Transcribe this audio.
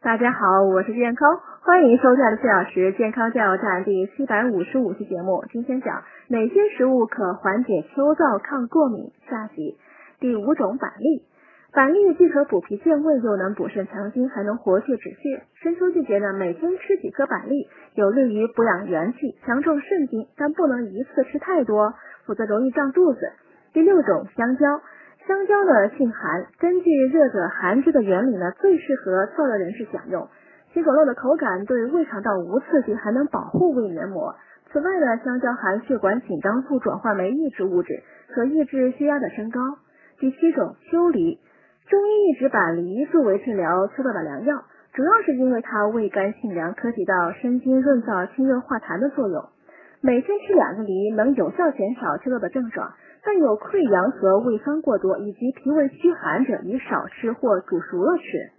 大家好，我是健康，欢迎收看四小时健康加油站第七百五十五期节目。今天讲哪些食物可缓解秋燥、抗过敏？下集第五种板栗。板栗既可补脾健胃，又能补肾强筋，还能活血止血。深秋季节呢，每天吃几颗板栗，有利于补养元气、强壮肾精，但不能一次吃太多，否则容易胀肚子。第六种香蕉。香蕉呢性寒，根据热者寒之的原理呢，最适合燥热人士享用。其果肉的口感对胃肠道无刺激，还能保护胃黏膜。此外呢，香蕉含血管紧张素转换酶抑制物质，可抑制血压的升高。第七种秋梨，中医一直把梨作为治疗秋燥的良药，主要是因为它味甘性凉，可起到生津润燥、清热化痰的作用。每天吃两个梨，能有效减少吃漏的症状。但有溃疡和胃酸过多以及脾胃虚寒者，宜少吃或煮熟了吃。